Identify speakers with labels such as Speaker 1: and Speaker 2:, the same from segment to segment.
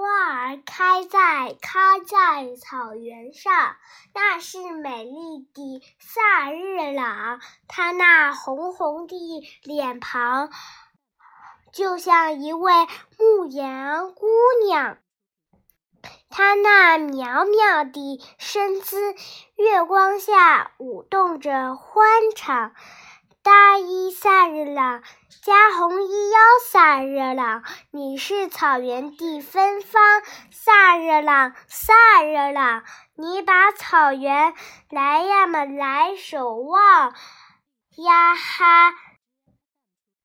Speaker 1: 花儿开在开在草原上，那是美丽的萨日朗。她那红红的脸庞，就像一位牧羊姑娘。她那苗苗的身姿，月光下舞动着欢畅。大衣萨日朗，加红衣腰萨日朗，你是草原的芬芳。萨日朗，萨日朗，你把草原来呀么来守望。呀哈，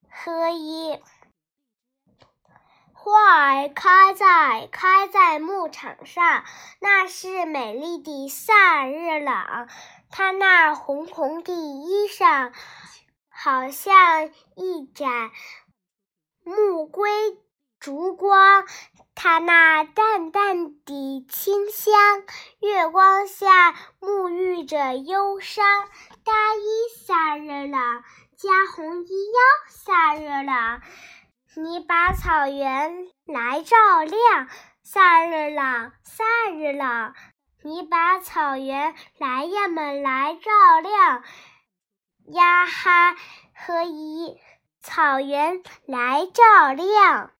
Speaker 1: 呵一，花儿开在开在牧场上，那是美丽的萨日朗，它那红红的衣裳。好像一盏暮归烛光，它那淡淡的清香，月光下沐浴着忧伤。大衣萨日朗，加红衣腰萨日朗，你把草原来照亮。萨日朗，萨日朗，你把草原来呀们来照亮。呀哈，和一草原来照亮。